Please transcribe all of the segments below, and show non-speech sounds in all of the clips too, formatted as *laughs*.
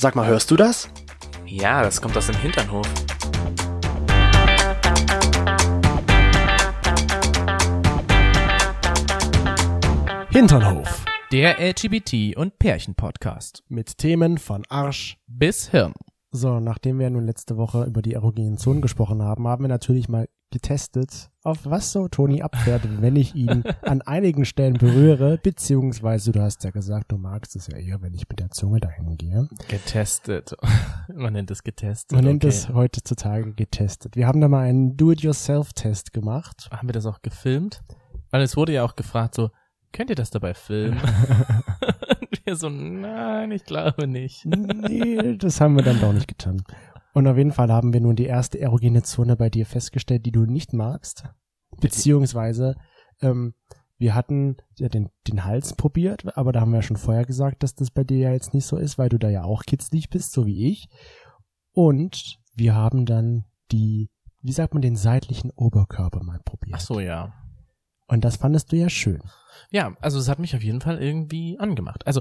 Sag mal, hörst du das? Ja, das kommt aus dem Hinternhof. Hinternhof. Der LGBT- und Pärchen-Podcast. Mit Themen von Arsch. Bis Hirn. So, nachdem wir nun letzte Woche über die erogenen Zonen gesprochen haben, haben wir natürlich mal getestet, auf was so Toni abfährt, wenn ich ihn *laughs* an einigen Stellen berühre, beziehungsweise du hast ja gesagt, du magst es ja eher, wenn ich mit der Zunge dahin gehe. Getestet. *laughs* Man nennt es getestet. Man nennt okay. es heutzutage getestet. Wir haben da mal einen Do-it-yourself-Test gemacht. Haben wir das auch gefilmt? Weil es wurde ja auch gefragt, so, könnt ihr das dabei filmen? *laughs* Und wir so, nein, ich glaube nicht. nee, das haben wir dann doch nicht getan. Und auf jeden Fall haben wir nun die erste erogene Zone bei dir festgestellt, die du nicht magst. Beziehungsweise, ähm, wir hatten ja den, den Hals probiert, aber da haben wir ja schon vorher gesagt, dass das bei dir ja jetzt nicht so ist, weil du da ja auch kitzlig bist, so wie ich. Und wir haben dann die, wie sagt man, den seitlichen Oberkörper mal probiert. Ach so, ja. Und das fandest du ja schön. Ja, also es hat mich auf jeden Fall irgendwie angemacht. Also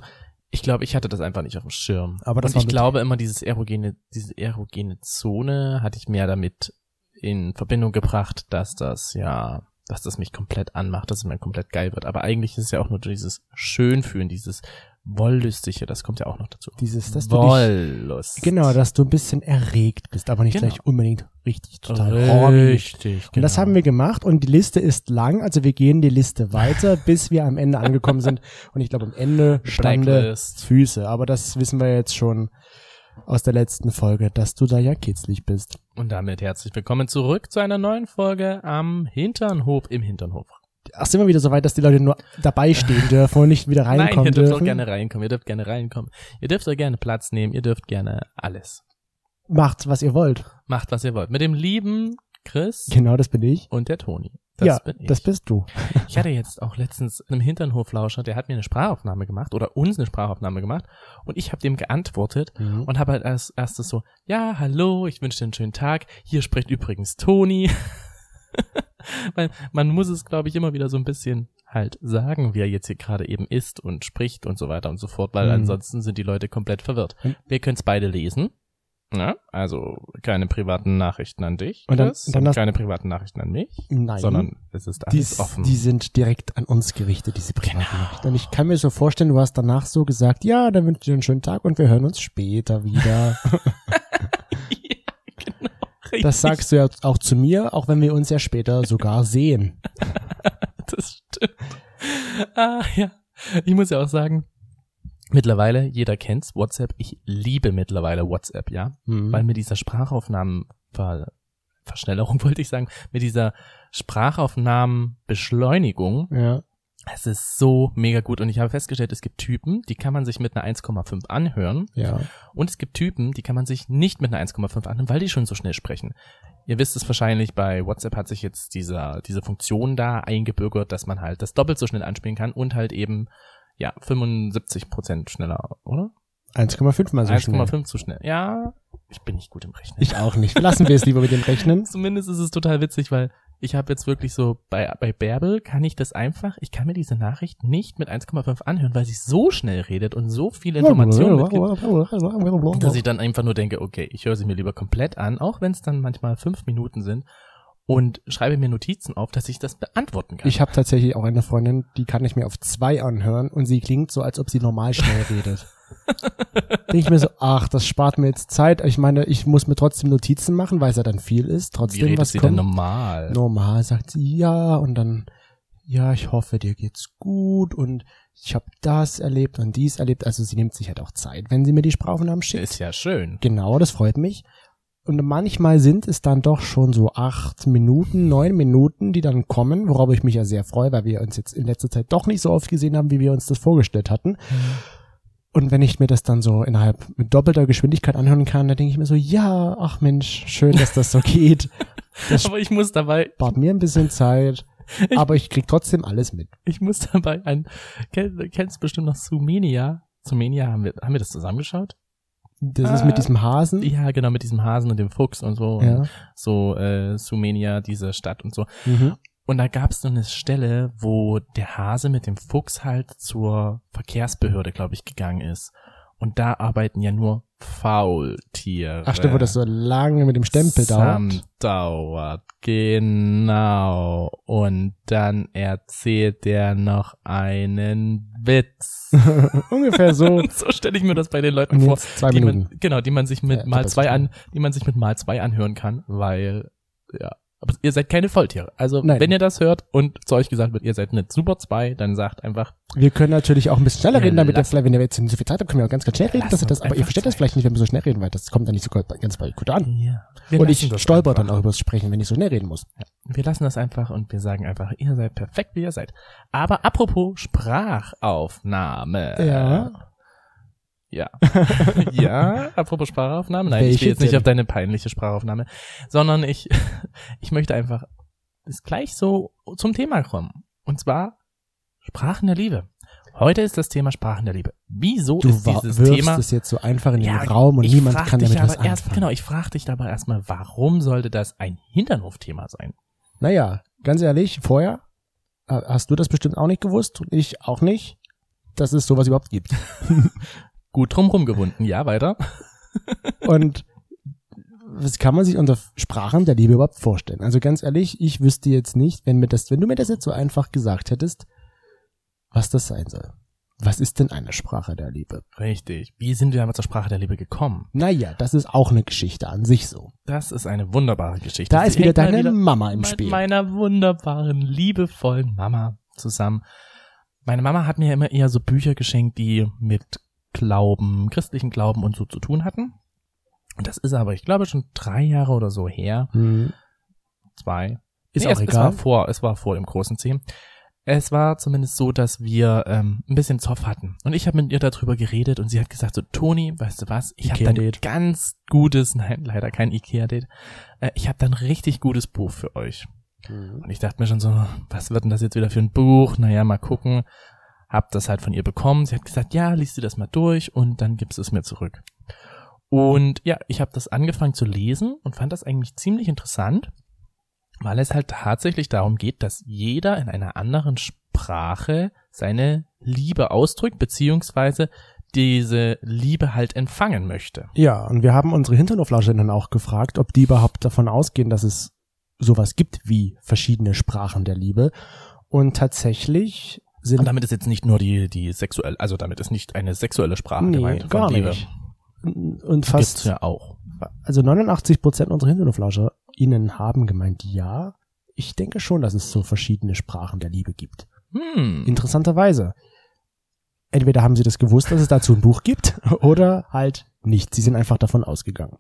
ich glaube, ich hatte das einfach nicht auf dem Schirm. Aber das Und ich glaube immer, dieses erogene, diese erogene Zone hatte ich mehr damit in Verbindung gebracht, dass das ja, dass das mich komplett anmacht, dass es mir komplett geil wird. Aber eigentlich ist es ja auch nur dieses Schönfühlen, dieses Wollüstige, das kommt ja auch noch dazu. Dieses, dass du dich, Wollust. genau, dass du ein bisschen erregt bist, aber nicht Genau. gleich unbedingt richtig total. Richtig, Und das genau. haben wir gemacht und die Liste ist lang, also wir gehen die Liste weiter, *laughs* bis wir am Ende angekommen sind. Und ich glaube, am Ende stande. Füße. Aber das wissen wir jetzt schon aus der letzten Folge, dass du da ja kitzlig bist. Und damit herzlich willkommen zurück zu einer neuen Folge am Hinternhof im Hinternhof. Ach, sind wir wieder so weit, dass die Leute nur dabei stehen *laughs* dürfen und nicht wieder Nein, reinkommen ihr dürft dürfen? gerne reinkommen, ihr dürft gerne reinkommen. Ihr dürft auch gerne Platz nehmen, ihr dürft gerne alles. Macht, was ihr wollt. Macht, was ihr wollt. Mit dem lieben Chris Genau, das bin ich. und der Toni. Das ja, bin ich. das bist du. ich hatte jetzt auch letztens einen Hinternhoflauscher, der hat mir eine Sprachaufnahme gemacht oder uns eine Sprachaufnahme gemacht und ich habe dem geantwortet Mhm. und habe halt als erstes so, ja, hallo, ich wünsche dir einen schönen Tag. Hier spricht übrigens Toni. *laughs* Weil man muss es, glaube ich, immer wieder so ein bisschen halt sagen, wie er jetzt hier gerade eben ist und spricht und so weiter und so fort, weil Mhm. ansonsten sind die Leute komplett verwirrt. Und- Wir können es beide lesen. Ja, also keine privaten Nachrichten an dich, Und dann- dann und keine privaten Nachrichten an mich, Nein. sondern es ist alles offen. die sind direkt an uns gerichtet, diese privaten Nachrichten. Und ich kann mir so vorstellen, du hast danach so gesagt, ja, dann wünsche ich dir einen schönen Tag und wir hören uns später wieder. *laughs* ja, genau. Richtig. Das sagst du ja auch zu mir, auch wenn wir uns ja später sogar sehen. *laughs* Das stimmt. Ah, ja. Ich muss ja auch sagen, mittlerweile, jeder kennt's, WhatsApp. Ich liebe mittlerweile WhatsApp, ja. Mhm. Weil mit dieser Sprachaufnahmenver Verschnellerung *laughs* wollte ich sagen, mit dieser Sprachaufnahmenbeschleunigung, ja. es ist so mega gut. Und ich habe festgestellt, es gibt Typen, die kann man sich mit einer 1,5 anhören. Ja. Und es gibt Typen, die kann man sich nicht mit einer 1,5 anhören, weil die schon so schnell sprechen. Ihr wisst es wahrscheinlich, bei WhatsApp hat sich jetzt dieser, diese Funktion da eingebürgert, dass man halt das doppelt so schnell anspielen kann und halt eben, ja, 75 Prozent schneller, oder? 1,5 mal so schnell. 1,5 zu schnell. Ja, ich bin nicht gut im Rechnen. Ich auch nicht. Lassen wir es lieber mit dem Rechnen. *laughs* Zumindest ist es total witzig, weil ich habe jetzt wirklich so, bei, bei Bärbel kann ich das einfach, ich kann mir diese Nachricht nicht mit 1,5 anhören, weil sie so schnell redet und so viele Informationen mitgibt. dass ich dann einfach nur denke, okay, ich höre sie mir lieber komplett an, auch wenn es dann manchmal fünf Minuten sind und schreibe mir Notizen auf, dass ich das beantworten kann. Ich habe tatsächlich auch eine Freundin, die kann ich mir auf zwei anhören und sie klingt so, als ob sie normal schnell *laughs* redet. Denke ich mir so, ach, das spart mir jetzt Zeit. Ich meine, ich muss mir trotzdem Notizen machen, weil es ja dann viel ist. Wie Trotzdem redet was sie kommt. denn normal? Normal sagt sie ja und dann, ja, ich hoffe, dir geht's gut und ich habe das erlebt und dies erlebt. Also sie nimmt sich halt auch Zeit, wenn sie mir die Sprachaufnahmen schickt. Ist ja schön. Genau, das freut mich. Und manchmal sind es dann doch schon so acht Minuten, neun Minuten, die dann kommen, worauf ich mich ja sehr freue, weil wir uns jetzt in letzter Zeit doch nicht so oft gesehen haben, wie wir uns das vorgestellt hatten. Und wenn ich mir das dann so innerhalb mit doppelter Geschwindigkeit anhören kann, dann denke ich mir so, ja, ach Mensch, schön, dass das so geht. Das *laughs* Aber ich muss dabei, spart mir ein bisschen Zeit, *laughs* aber ich krieg trotzdem alles mit. ich muss dabei ein, kenn, kennst bestimmt noch Sumenia? Sumenia, haben wir, haben wir das zusammengeschaut? Das ist Ah, mit diesem Hasen. Ja, genau, mit diesem Hasen und dem Fuchs und so. Ja. Und so, äh, Sumenia, diese Stadt und so. Mhm. Und da gab es so eine Stelle, wo der Hase mit dem Fuchs halt zur Verkehrsbehörde, glaube ich, gegangen ist. Und da arbeiten ja nur Faultiere. Ach stimmt, wo das so lange mit dem Stempel dauert. Dauert, genau. Und dann erzählt er noch einen Witz. *laughs* Ungefähr so. *laughs* so stelle ich mir das bei den Leuten vor. zwei die Minuten. man, genau, die man sich mit Ja, mal zwei an, die man sich mit mal zwei anhören kann, weil, ja. Aber ihr seid keine Volltiere. Also, Nein. wenn ihr das hört und zu euch gesagt wird, ihr seid nicht super zwei, dann sagt einfach, Wir können natürlich auch ein bisschen schneller Ja, reden, damit vielleicht, wenn ihr jetzt nicht so viel Zeit habt, können wir auch ganz, ganz schnell reden. Dass ihr das, aber ihr versteht das vielleicht nicht, wenn wir so schnell reden, weil das kommt dann nicht so ganz bei gut an. ja. Wir Und ich das stolper dann auch übers Sprechen, wenn ich so schnell reden muss. Wir lassen das einfach und wir sagen einfach, ihr seid perfekt, wie ihr seid. Aber apropos Sprachaufnahme. Ja. Ja. *laughs* ja, apropos Sprachaufnahme. Nein, ich Welche will jetzt nicht denn? auf deine peinliche Sprachaufnahme, sondern ich, *laughs* ich möchte einfach ist gleich so zum Thema kommen. Und zwar Sprachen der Liebe. Heute ist das Thema Sprachen der Liebe. Wieso Du ist dieses wirfst Thema es jetzt so einfach in den Ja, Raum und ich niemand kann dich damit was aber erst, anfangen. Genau, ich frage dich aber erstmal, warum sollte das ein Hinternhof-Thema sein? Naja, ganz ehrlich, vorher äh, hast du das bestimmt auch nicht gewusst und ich auch nicht, dass es sowas überhaupt gibt. *laughs* Gut drumrum gewunden, ja, weiter. *laughs* Und was kann man sich unter Sprachen der Liebe überhaupt vorstellen? Also ganz ehrlich, ich wüsste jetzt nicht, wenn mir das, wenn du mir das jetzt so einfach gesagt hättest, was das sein soll. Was ist denn eine Sprache der Liebe? Richtig. Wie sind wir aber zur Sprache der Liebe gekommen? Naja, das ist auch eine Geschichte an sich so. Das ist eine wunderbare Geschichte. Da Sie ist wieder deine wieder Mama im mit Spiel. meiner wunderbaren, liebevollen Mama zusammen. Meine Mama hat mir immer eher so Bücher geschenkt, die mit Glauben, christlichen Glauben und so zu tun hatten. Und das ist aber, ich glaube, schon drei Jahre oder so her. Hm. Zwei. Ist Nee, auch es, Es egal. war vor, es war vor dem großen C. Es war zumindest so, dass wir ähm, ein bisschen Zoff hatten. Und ich habe mit ihr darüber geredet und sie hat gesagt so, Toni, weißt du was, ich habe ein Ikea-Date. ganz gutes, *laughs* nein, leider kein Ikea-Date, äh, ich habe da ein richtig gutes Buch für euch. Hm. Und ich dachte mir schon so, was wird denn das jetzt wieder für ein Buch? Naja, mal gucken. Hab das halt von ihr bekommen. Sie hat gesagt, ja, liest du das mal durch und dann gibst es mir zurück. Und ja, ich habe das angefangen zu lesen und fand das eigentlich ziemlich interessant, weil es halt tatsächlich darum geht, dass jeder in einer anderen Sprache seine Liebe ausdrückt, beziehungsweise diese Liebe halt empfangen möchte. Ja, und wir haben unsere Hinternoflauscherinnen auch gefragt, ob die überhaupt davon ausgehen, dass es sowas gibt wie verschiedene Sprachen der Liebe. Und tatsächlich sind Und damit ist jetzt nicht nur die, die sexuell, also damit ist nicht eine sexuelle Sprache nee, gemeint gar nicht. Und Gibt's fast, ja auch. also 89 Prozent unserer HinternoflauscherInnen haben gemeint, ja. Ich denke schon, dass es so verschiedene Sprachen der Liebe gibt. Hm. Interessanterweise. Entweder haben sie das gewusst, dass es dazu ein Buch gibt, *laughs* oder halt nicht. Sie sind einfach davon ausgegangen.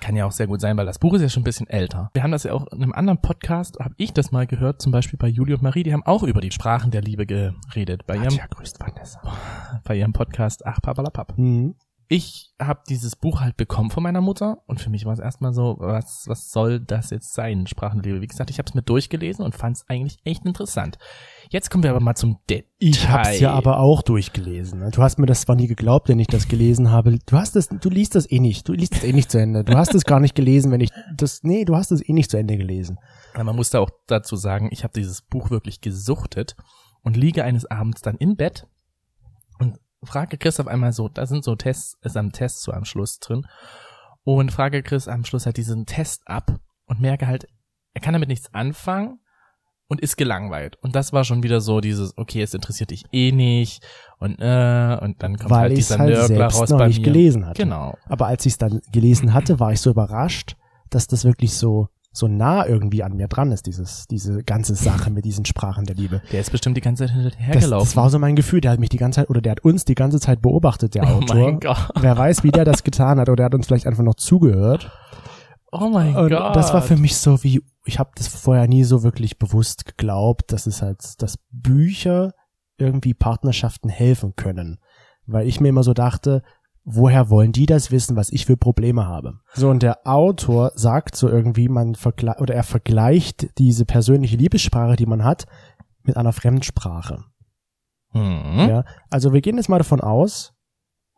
Kann ja auch sehr gut sein, weil das Buch ist ja schon ein bisschen älter. Wir haben das ja auch in einem anderen Podcast, habe ich das mal gehört, zum Beispiel bei Julie und Marie, die haben auch über die Sprachen der Liebe geredet. Bei ihrem, Katja grüßt Vanessa. bei ihrem Podcast Ach Papalapap. Hm. Ich habe dieses Buch halt bekommen von meiner Mutter und für mich war es erstmal so, was, was soll das jetzt sein, Sprachen der Liebe? Wie gesagt, ich habe es mir durchgelesen und fand es eigentlich echt interessant. Jetzt kommen wir aber mal zum Detail. Ich hab's ja aber auch durchgelesen. ne? Du hast mir das zwar nie geglaubt, wenn ich das gelesen habe. Du hast es, du liest das eh nicht. Du liest es eh nicht zu Ende. Du hast es gar nicht gelesen, wenn ich das, nee, du hast es eh nicht zu Ende gelesen. Man muss da auch dazu sagen, ich habe dieses Buch wirklich gesuchtet und liege eines Abends dann im Bett und frage Chris auf einmal so, da sind so Tests, ist am Test so am Schluss drin und frage Chris am Schluss halt diesen Test ab und merke halt, er kann damit nichts anfangen und ist gelangweilt. Und das war schon wieder so dieses, okay, es interessiert dich eh nicht und äh, und dann kommt Weil halt dieser halt Nörgler selbst raus noch bei nicht mir. gelesen hatte. Genau. Aber als ich es dann gelesen hatte, war ich so überrascht, dass das wirklich so, so nah irgendwie an mir dran ist, dieses, diese ganze Sache mit diesen Sprachen der Liebe. Der ist bestimmt die ganze Zeit Das, hinterhergelaufen. das war so mein Gefühl. Der hat mich die ganze Zeit, oder der hat uns die ganze Zeit beobachtet, der oh Autor. mein Gott. Wer weiß, wie der das getan hat, oder der hat uns vielleicht einfach noch zugehört. Oh mein Und Gott. das war für mich so wie, ich habe das vorher nie so wirklich bewusst geglaubt, dass es halt, dass Bücher irgendwie Partnerschaften helfen können. Weil ich mir immer so dachte, woher wollen die das wissen, was ich für Probleme habe? So, und der Autor sagt so irgendwie, man vergleicht, oder er vergleicht diese persönliche Liebessprache, die man hat, mit einer Fremdsprache. Hm? Ja, also wir gehen jetzt mal davon aus,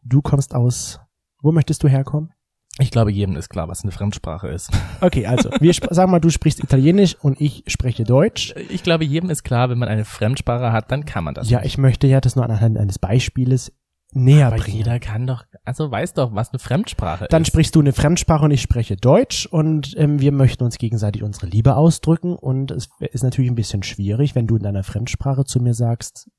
du kommst aus, wo möchtest du herkommen? Ich glaube, jedem ist klar, was eine Fremdsprache ist. *laughs* Okay, also wir sagen mal, du sprichst Italienisch und ich spreche Deutsch. Ich glaube, jedem ist klar, wenn man eine Fremdsprache hat, dann kann man das. Ja, ich möchte ja das nur anhand eines Beispieles näher Aber bringen. jeder kann doch, also weiß doch, was eine Fremdsprache Dann ist. sprichst du eine Fremdsprache und ich spreche Deutsch und ähm, wir möchten uns gegenseitig unsere Liebe ausdrücken und es ist natürlich ein bisschen schwierig, wenn du in deiner Fremdsprache zu mir sagst,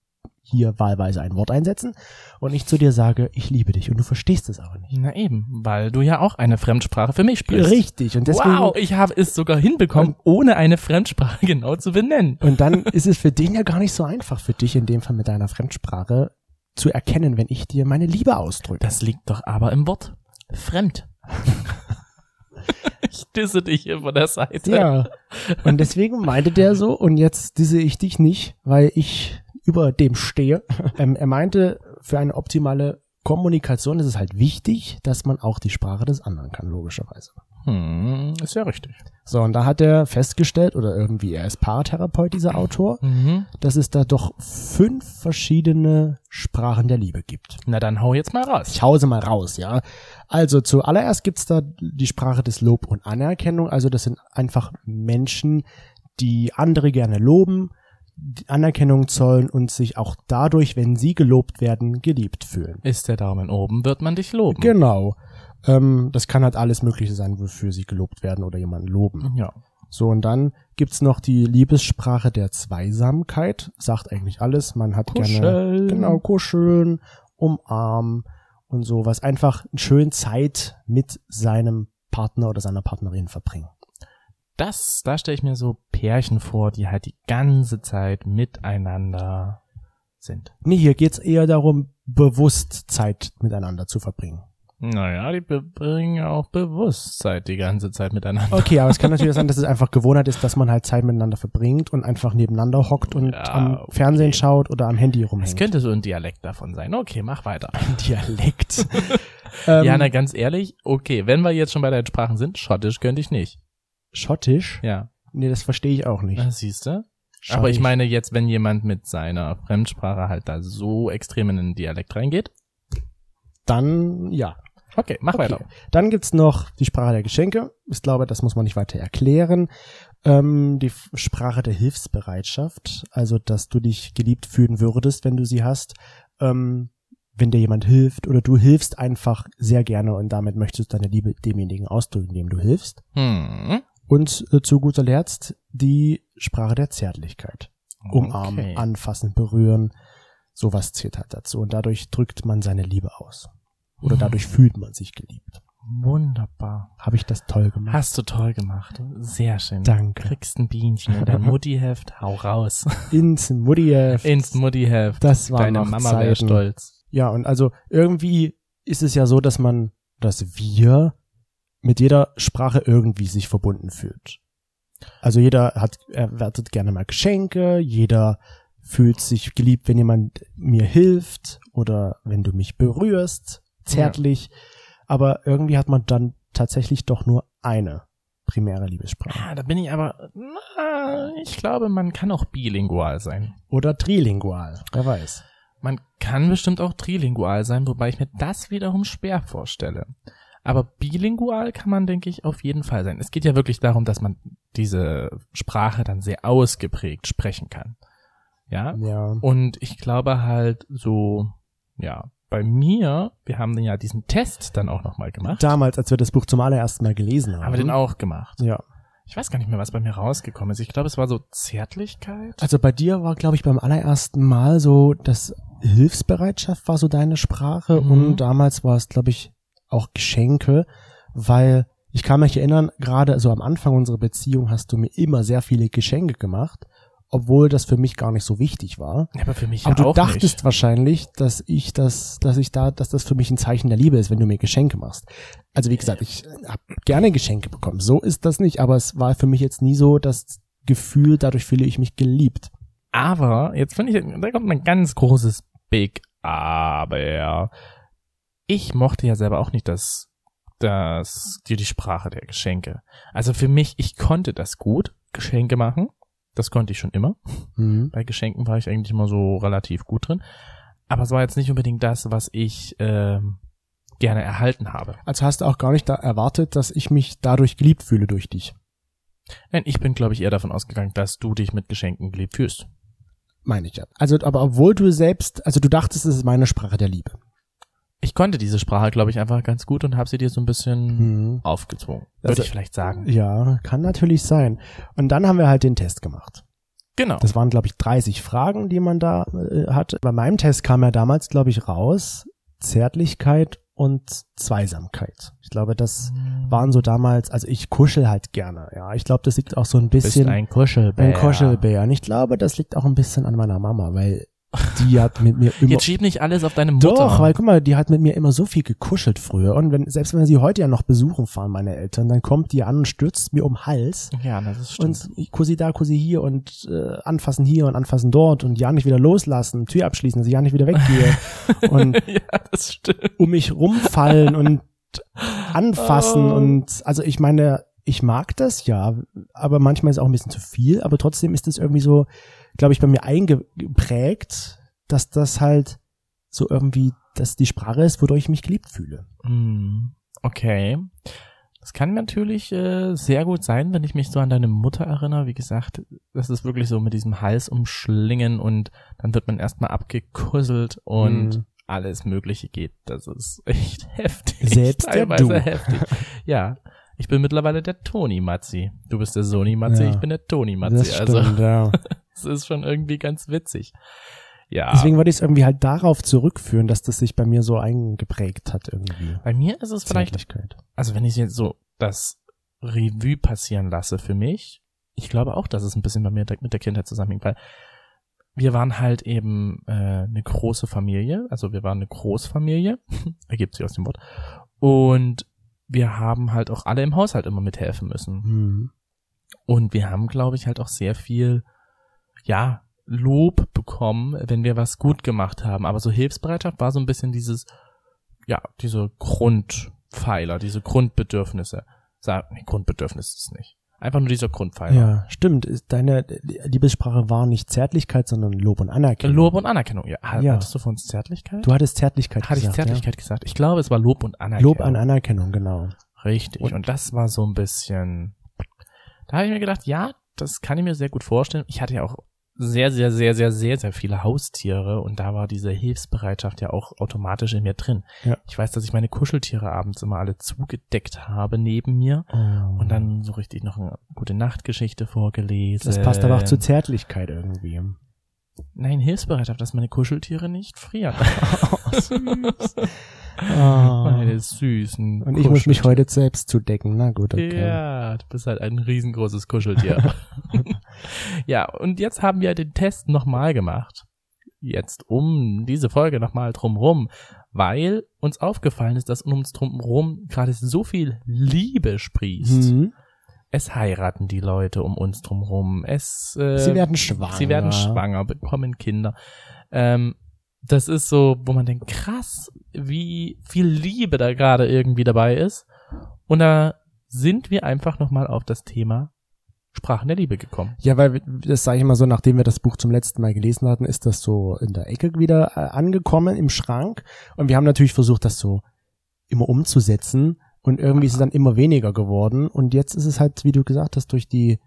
hier wahlweise ein Wort einsetzen und ich zu dir sage, ich liebe dich und du verstehst es aber nicht. Na eben, weil du ja auch eine Fremdsprache für mich sprichst. Richtig und deswegen wow, ich habe es sogar hinbekommen, ohne eine Fremdsprache *laughs* genau zu benennen. und dann ist es für den ja gar nicht so einfach für dich in dem Fall mit deiner Fremdsprache zu erkennen, wenn ich dir meine Liebe ausdrücke. Das liegt doch aber im Wort fremd. *laughs* ich disse dich hier von der Seite. Ja. Und deswegen meinte der so, und jetzt disse ich dich nicht, weil ich über dem stehe. *laughs* Ähm, er meinte, für eine optimale Kommunikation ist es halt wichtig, dass man auch die Sprache des anderen kann, logischerweise. Hm, ist ja richtig. So, und da hat er festgestellt, oder irgendwie, er ist Paartherapeut, dieser Autor, Mhm. dass es da doch fünf verschiedene Sprachen der Liebe gibt. Na dann hau jetzt mal raus. Ich hause mal raus, ja. Also zuallererst gibt's da die Sprache des Lob und Anerkennung. Also das sind einfach Menschen, die andere gerne loben, Anerkennung zollen und sich auch dadurch, wenn sie gelobt werden, geliebt fühlen. Ist der Daumen oben, wird man dich loben. Genau. Ähm, das kann halt alles Mögliche sein, wofür sie gelobt werden oder jemanden loben. ja. So, und dann gibt's noch die Liebessprache der Zweisamkeit. Sagt eigentlich alles. Man hat gerne Kuscheln. genau kuscheln, umarmen und sowas. Einfach schön Zeit mit seinem Partner oder seiner Partnerin verbringen. Das, da stelle ich mir so Pärchen vor, die halt die ganze Zeit miteinander sind. Nee, hier geht's eher darum, bewusst Zeit miteinander zu verbringen. Naja, die bringen auch Bewusstsein die ganze Zeit miteinander. Okay, aber es kann natürlich sein, *laughs* dass es einfach Gewohnheit ist, dass man halt Zeit miteinander verbringt und einfach nebeneinander hockt und Ja, am okay. Fernsehen schaut oder am Handy Es rumhängt. könnte so ein Dialekt davon sein. Okay, mach weiter. *laughs* Dialekt. *laughs* ähm, ja, na ganz ehrlich, okay, wenn wir jetzt schon bei deinen Sprachen sind, Schottisch könnte ich nicht. Schottisch? Ja, Nee, das verstehe ich auch nicht. na, siehst du? Aber ich meine jetzt, wenn jemand mit seiner Fremdsprache halt da so extrem in den Dialekt reingeht. Dann, ja. Okay, mach Okay. weiter. Dann gibt's noch die Sprache der Geschenke. Ich glaube, das muss man nicht weiter erklären. Ähm, die Sprache der Hilfsbereitschaft, also dass du dich geliebt fühlen würdest, wenn du sie hast. Ähm, wenn dir jemand hilft oder du hilfst einfach sehr gerne und damit möchtest du deine Liebe demjenigen ausdrücken, dem du hilfst. Hm. Und äh, zu guter Letzt die Sprache der Zärtlichkeit. Umarmen, Okay. anfassen, berühren. Sowas zählt halt dazu. Und dadurch drückt man seine Liebe aus. Oder Mhm. dadurch fühlt man sich geliebt. Wunderbar. Habe ich das toll gemacht? Hast du toll gemacht. Sehr schön. Danke. Kriegst ein Bienchen in dein *laughs* Mutti-Heft, hau raus. Ins Mutti. Ins Mutti-Heft. Das war Deine noch Mama wäre Zeiten. stolz. Ja, und also irgendwie ist es ja so, dass man, dass wir mit jeder Sprache irgendwie sich verbunden fühlt. Also jeder hat, erwartet gerne mal Geschenke, jeder fühlt sich geliebt, wenn jemand mir hilft oder wenn du mich berührst, zärtlich. Aber irgendwie hat man dann tatsächlich doch nur eine primäre Liebessprache. Ah, da bin ich aber, na, ich glaube, man kann auch bilingual sein. Oder trilingual, wer weiß. Man kann bestimmt auch trilingual sein, wobei ich mir das wiederum schwer vorstelle. Aber bilingual kann man, denke ich, auf jeden Fall sein. Es geht ja wirklich darum, dass man diese Sprache dann sehr ausgeprägt sprechen kann. Ja. Ja. Und ich glaube halt so, ja, bei mir, wir haben ja diesen Test dann auch nochmal gemacht. Damals, als wir das Buch zum allerersten Mal gelesen haben. haben wir den auch gemacht. Ja. Ich weiß gar nicht mehr, was bei mir rausgekommen ist. Ich glaube, es war so Zärtlichkeit. Also bei dir war, glaube ich, beim allerersten Mal so, dass Hilfsbereitschaft war so deine Sprache Mhm. und damals war es, glaube ich, auch Geschenke, weil ich kann mich erinnern, gerade so am Anfang unserer Beziehung hast du mir immer sehr viele Geschenke gemacht, obwohl das für mich gar nicht so wichtig war. Aber für mich Aber ja du dachtest nicht. wahrscheinlich, dass ich das, dass ich da, dass das für mich ein Zeichen der Liebe ist, wenn du mir Geschenke machst. Also wie gesagt, ich habe gerne Geschenke bekommen. So ist das nicht, aber es war für mich jetzt nie so das Gefühl, dadurch fühle ich mich geliebt. Aber, jetzt finde ich, da kommt ein ganz großes Big Aber. Ich mochte ja selber auch nicht das, das, die, die Sprache der Geschenke. Also für mich, ich konnte das gut, Geschenke machen. Das konnte ich schon immer. Mhm. Bei Geschenken war ich eigentlich immer so relativ gut drin. Aber es war jetzt nicht unbedingt das, was ich ähm, gerne erhalten habe. Also hast du auch gar nicht da erwartet, dass ich mich dadurch geliebt fühle durch dich. Nein, ich bin, glaube ich, eher davon ausgegangen, dass du dich mit Geschenken geliebt fühlst. Meine ich ja. Also, aber obwohl du selbst, also du dachtest, es ist meine Sprache der Liebe. Ich konnte diese Sprache, glaube ich, einfach ganz gut und habe sie dir so ein bisschen Hm. aufgezwungen. Würde Also- ich vielleicht sagen. Ja, kann natürlich sein. Und dann haben wir halt den Test gemacht. Genau. Das waren, glaube ich, 30 Fragen, die man da äh, hat. Bei meinem Test kam ja damals, glaube ich, raus Zärtlichkeit und Zweisamkeit. Ich glaube, das waren so damals, also ich kuschel halt gerne, ja. Ich glaube, das liegt auch so ein bist bisschen ein Kuschelbär. ein Kuschelbär. Und ich glaube, das liegt auch ein bisschen an meiner Mama, weil die hat mit mir immer Jetzt schieb nicht alles auf deine Mutter. Doch, weil guck mal, die hat mit mir immer so viel gekuschelt früher. Und wenn, selbst wenn wir sie heute ja noch besuchen fahren, meine Eltern, dann kommt die an und stürzt mir um Hals. ja, das ist stimmt. Und Kussi da, Kussi hier und äh, anfassen hier und anfassen dort und ja nicht wieder loslassen, Tür abschließen, dass ich ja nicht wieder weggehe. *laughs* und ja, das stimmt. um mich rumfallen und anfassen Oh. und also ich meine, ich mag das ja, aber manchmal ist es auch ein bisschen zu viel, aber trotzdem ist es irgendwie so, glaube ich, bei mir eingeprägt, dass das halt so irgendwie, dass die Sprache ist, wodurch ich mich geliebt fühle. Hm, Okay. Das kann natürlich äh, sehr gut sein, wenn ich mich so an deine Mutter erinnere. Wie gesagt, das ist wirklich so mit diesem Hals umschlingen und dann wird man erstmal abgekusselt und Mhm. alles Mögliche geht. Das ist *laughs* echt heftig. Selbst der Teilweise Du. heftig. Ja. Ich bin mittlerweile der Toni Matzi. Du bist der Soni Matzi, Ja. ich bin der Toni Das Matzi. Also, stimmt, ja. *laughs* das ist schon irgendwie ganz witzig. Ja. Deswegen wollte ich es irgendwie halt darauf zurückführen, dass das sich bei mir so eingeprägt hat irgendwie. Bei mir ist es vielleicht also wenn ich jetzt so das Revue passieren lasse für mich, ich glaube auch, dass es ein bisschen bei mir mit der Kindheit zusammenhängt, weil wir waren halt eben äh, eine große Familie, also wir waren eine Großfamilie, *laughs* ergibt sich aus dem Wort, und wir haben halt auch alle im Haushalt immer mithelfen müssen. Hm. Und wir haben, glaube ich, halt auch sehr viel, ja, Lob bekommen, wenn wir was gut gemacht haben. Aber so Hilfsbereitschaft war so ein bisschen dieses, ja, diese Grundpfeiler, diese Grundbedürfnisse. Sag, nee, Grundbedürfnis ist es nicht. Einfach nur dieser Grundpfeiler. Ja, stimmt. Deine Liebessprache war nicht Zärtlichkeit, sondern Lob und Anerkennung. Lob und Anerkennung. Ja, Ja. hattest du von uns Zärtlichkeit? Du hattest Zärtlichkeit Hatte ich gesagt. Zärtlichkeit gesagt? Ich glaube, es war Lob und Ja? Anerkennung. Lob an Anerkennung, genau. Richtig. Und- Und, das war so ein bisschen, da habe ich mir gedacht, ja, das kann ich mir sehr gut vorstellen. Ich hatte ja auch sehr, sehr, sehr, sehr, sehr, sehr viele Haustiere und da war diese Hilfsbereitschaft ja auch automatisch in mir drin. Ja. Ich weiß, dass ich meine Kuscheltiere abends immer alle zugedeckt habe neben mir und dann so richtig noch eine gute Nachtgeschichte vorgelesen. Das passt aber auch zur Zärtlichkeit irgendwie. Nein, Hilfsbereitschaft, dass meine Kuscheltiere nicht frieren. *laughs* *laughs* meine süßen. Und ich muss mich heute selbst zudecken. Na gut, okay. Ja, du bist halt ein riesengroßes Kuscheltier. *laughs* ja, und jetzt haben wir den Test nochmal gemacht. Jetzt um diese Folge nochmal drumrum, weil uns aufgefallen ist, dass um uns drumrum gerade so viel Liebe sprießt. Mhm. Es heiraten die Leute um uns drumrum. Es, äh, Sie werden schwanger. Sie werden schwanger, bekommen Kinder. Ähm, das ist so, wo man denkt, krass, wie viel Liebe da gerade irgendwie dabei ist. Und da sind wir einfach nochmal auf das Thema Sprachen der Liebe gekommen. Ja, weil das sage ich mal so, nachdem wir das Buch zum letzten Mal gelesen hatten, ist das so in der Ecke wieder äh, angekommen im Schrank. Und wir haben natürlich versucht, das so immer umzusetzen. Und irgendwie ist es dann immer weniger geworden. Und jetzt ist es halt, wie du gesagt hast, durch die,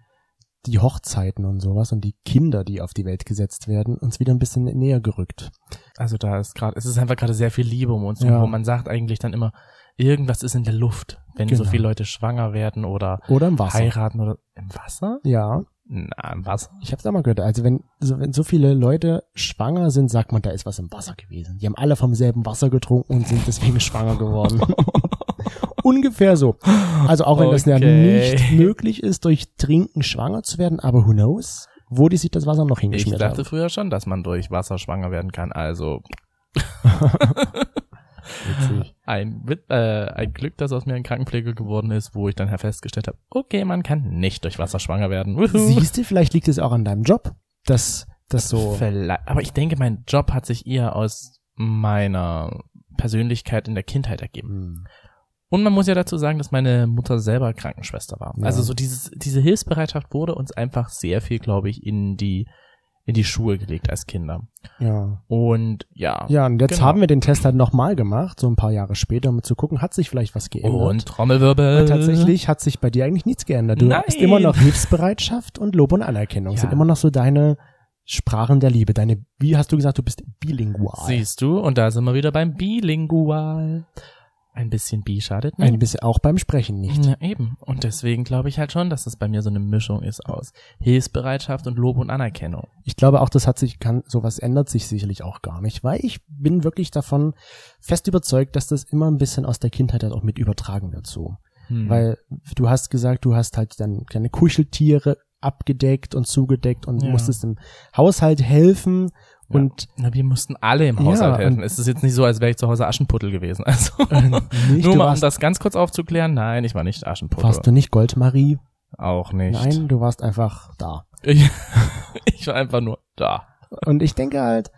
die Hochzeiten und sowas und die Kinder, die auf die Welt gesetzt werden, uns wieder ein bisschen näher gerückt. Also da ist gerade, es ist einfach gerade sehr viel Liebe um uns Ja. herum. Man sagt eigentlich dann immer, irgendwas ist in der Luft, wenn so Genau. viele Leute schwanger werden oder Oder im Wasser. heiraten oder im Wasser? Ja, Na, im Wasser. ich habe es auch mal gehört. Also wenn so, wenn so viele Leute schwanger sind, sagt man, da ist was im Wasser gewesen. Die haben alle vom selben Wasser getrunken und sind deswegen *laughs* schwanger geworden. *laughs* Ungefähr so. Also auch wenn das ja Okay. nicht möglich ist, durch Trinken schwanger zu werden, aber who knows, wo die sich das Wasser noch Ich hingeschmiert dachte haben. früher schon, dass man durch Wasser schwanger werden kann. Also Witzig. ein, äh, ein Glück, dass aus mir ein Krankenpfleger geworden ist, wo ich dann festgestellt habe, okay, man kann nicht durch Wasser schwanger werden. Wuhu. Siehst du, vielleicht liegt es auch an deinem Job, dass das so. Vielleicht- Aber ich denke, mein Job hat sich eher aus meiner Persönlichkeit in der Kindheit ergeben. Hm. Und man muss ja dazu sagen, dass meine Mutter selber Krankenschwester war. Ja. Also so dieses, diese Hilfsbereitschaft wurde uns einfach sehr viel, glaube ich, in die, in die Schuhe gelegt als Kinder. Ja. Und ja. Ja, und jetzt Genau. haben wir den Test halt nochmal gemacht, so ein paar Jahre später, um zu gucken, hat sich vielleicht was geändert. Und Trommelwirbel. Und tatsächlich hat sich bei dir eigentlich nichts geändert. Du Nein. hast immer noch Hilfsbereitschaft und Lob und Anerkennung. Ja. Sind immer noch so deine Sprachen der Liebe. Deine, wie hast du gesagt, du bist bilingual. Siehst du, und da sind wir wieder beim Bilingual. Ein bisschen bi schadet nicht. Ein bisschen auch beim Sprechen nicht. Ja, eben. Und deswegen glaube ich halt schon, dass es bei mir so eine Mischung ist aus Hilfsbereitschaft und Lob und Anerkennung. Ich glaube auch, das hat sich, kann, sowas ändert sich sicherlich auch gar nicht, weil ich bin wirklich davon fest überzeugt, dass das immer ein bisschen aus der Kindheit halt auch mit übertragen wird so. Hm. Weil du hast gesagt, du hast halt dann kleine Kuscheltiere abgedeckt und zugedeckt und Ja. musstest im Haushalt helfen und Na, wir mussten alle im Ja, Haushalt helfen. und- Es ist jetzt nicht so, als wäre ich zu Hause Aschenputtel gewesen. *laughs* Also äh, nicht, nur mal, um das ganz kurz aufzuklären. Nein, ich war nicht Aschenputtel. warst du nicht Goldmarie? Auch nicht. Nein, du warst einfach da. Ich, *laughs* ich war einfach nur da. Und ich denke halt,